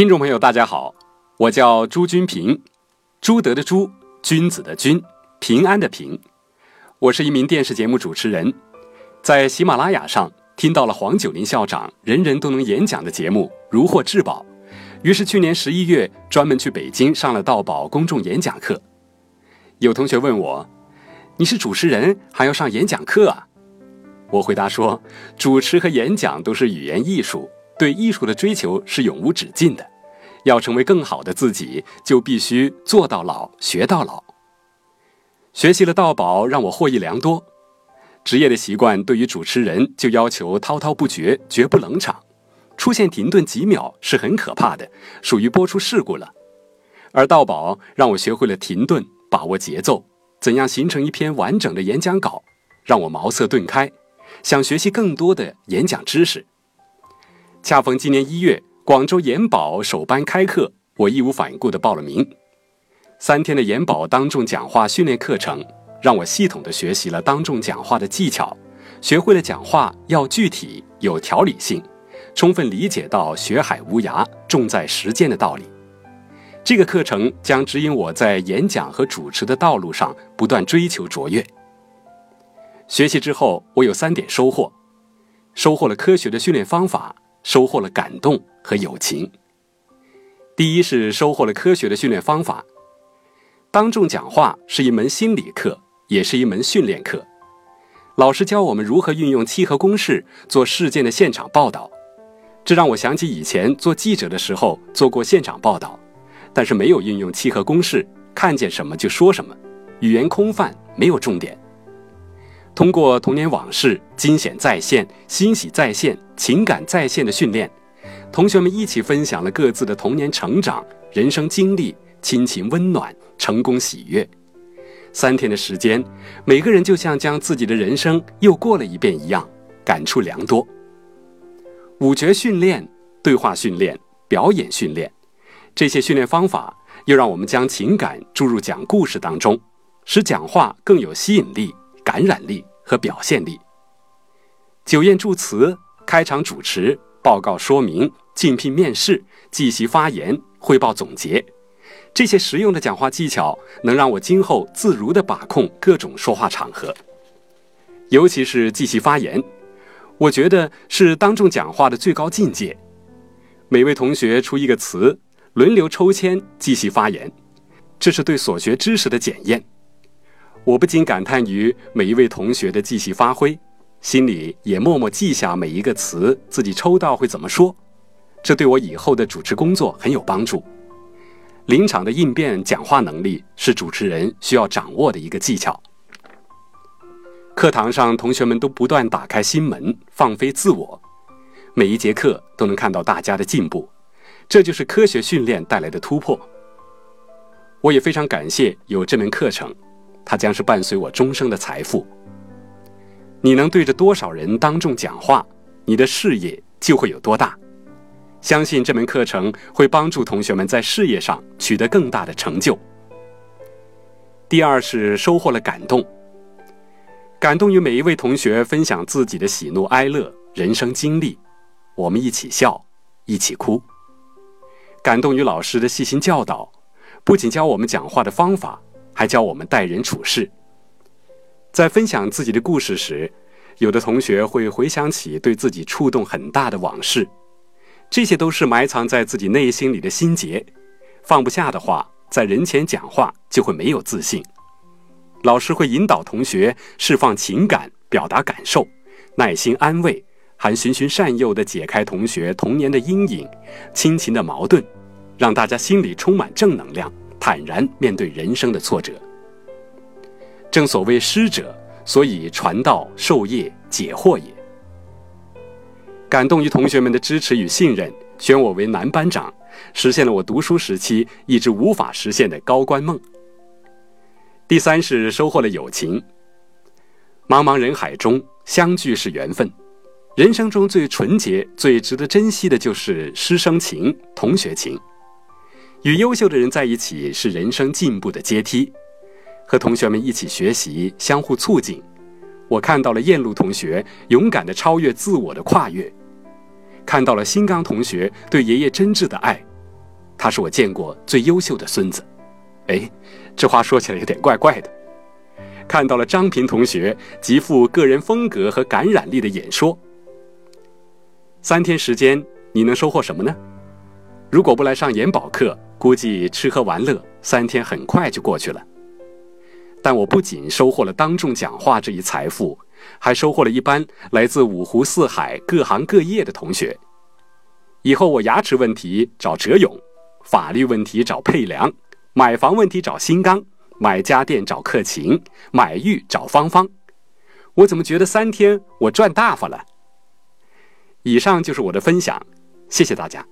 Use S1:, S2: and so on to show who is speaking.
S1: 听众朋友，大家好，我叫朱君平，朱德的朱，君子的君，平安的平。我是一名电视节目主持人，在喜马拉雅上听到了黄九龄校长人人都能演讲的节目，如获至宝。于是去年十一月，专门去北京上了道宝公众演讲课。有同学问我：“你是主持人，还要上演讲课啊？”我回答说：“主持和演讲都是语言艺术。”对艺术的追求是永无止境的，要成为更好的自己，就必须做到老学到老。学习了道宝，让我获益良多。职业的习惯对于主持人就要求滔滔不绝，绝不冷场，出现停顿几秒是很可怕的，属于播出事故了。而道宝让我学会了停顿，把握节奏，怎样形成一篇完整的演讲稿，让我茅塞顿开，想学习更多的演讲知识。恰逢今年一月，广州研宝首班开课，我义无反顾地报了名。三天的研宝当众讲话训练课程，让我系统地学习了当众讲话的技巧，学会了讲话要具体、有条理性，充分理解到“学海无涯，重在实践”的道理。这个课程将指引我在演讲和主持的道路上不断追求卓越。学习之后，我有三点收获：收获了科学的训练方法。收获了感动和友情。第一是收获了科学的训练方法。当众讲话是一门心理课，也是一门训练课。老师教我们如何运用七和公式做事件的现场报道，这让我想起以前做记者的时候做过现场报道，但是没有运用七和公式，看见什么就说什么，语言空泛，没有重点。通过童年往事、惊险再现、欣喜再现、情感再现的训练，同学们一起分享了各自的童年成长、人生经历、亲情温暖、成功喜悦。三天的时间，每个人就像将自己的人生又过了一遍一样，感触良多。五觉训练、对话训练、表演训练，这些训练方法又让我们将情感注入讲故事当中，使讲话更有吸引力。感染力和表现力。酒宴祝词、开场主持、报告说明、竞聘面试、即席发言、汇报总结，这些实用的讲话技巧，能让我今后自如地把控各种说话场合。尤其是即席发言，我觉得是当众讲话的最高境界。每位同学出一个词，轮流抽签即席发言，这是对所学知识的检验。我不禁感叹于每一位同学的即兴发挥，心里也默默记下每一个词自己抽到会怎么说，这对我以后的主持工作很有帮助。临场的应变讲话能力是主持人需要掌握的一个技巧。课堂上，同学们都不断打开心门，放飞自我，每一节课都能看到大家的进步，这就是科学训练带来的突破。我也非常感谢有这门课程。它将是伴随我终生的财富。你能对着多少人当众讲话，你的事业就会有多大。相信这门课程会帮助同学们在事业上取得更大的成就。第二是收获了感动，感动于每一位同学分享自己的喜怒哀乐、人生经历，我们一起笑，一起哭。感动于老师的细心教导，不仅教我们讲话的方法。还教我们待人处事。在分享自己的故事时，有的同学会回想起对自己触动很大的往事，这些都是埋藏在自己内心里的心结，放不下的话，在人前讲话就会没有自信。老师会引导同学释放情感，表达感受，耐心安慰，还循循善诱地解开同学童年的阴影、亲情的矛盾，让大家心里充满正能量。坦然面对人生的挫折。正所谓师者，所以传道授业解惑也。感动于同学们的支持与信任，选我为男班长，实现了我读书时期一直无法实现的高官梦。第三是收获了友情。茫茫人海中相聚是缘分，人生中最纯洁、最值得珍惜的就是师生情、同学情。与优秀的人在一起是人生进步的阶梯，和同学们一起学习，相互促进。我看到了燕路同学勇敢的超越自我的跨越，看到了新刚同学对爷爷真挚的爱，他是我见过最优秀的孙子。哎，这话说起来有点怪怪的。看到了张平同学极富个人风格和感染力的演说。三天时间，你能收获什么呢？如果不来上研宝课，估计吃喝玩乐三天很快就过去了。但我不仅收获了当众讲话这一财富，还收获了一班来自五湖四海、各行各业的同学。以后我牙齿问题找哲勇，法律问题找佩良，买房问题找新刚，买家电找克勤，买玉找芳芳。我怎么觉得三天我赚大发了？以上就是我的分享，谢谢大家。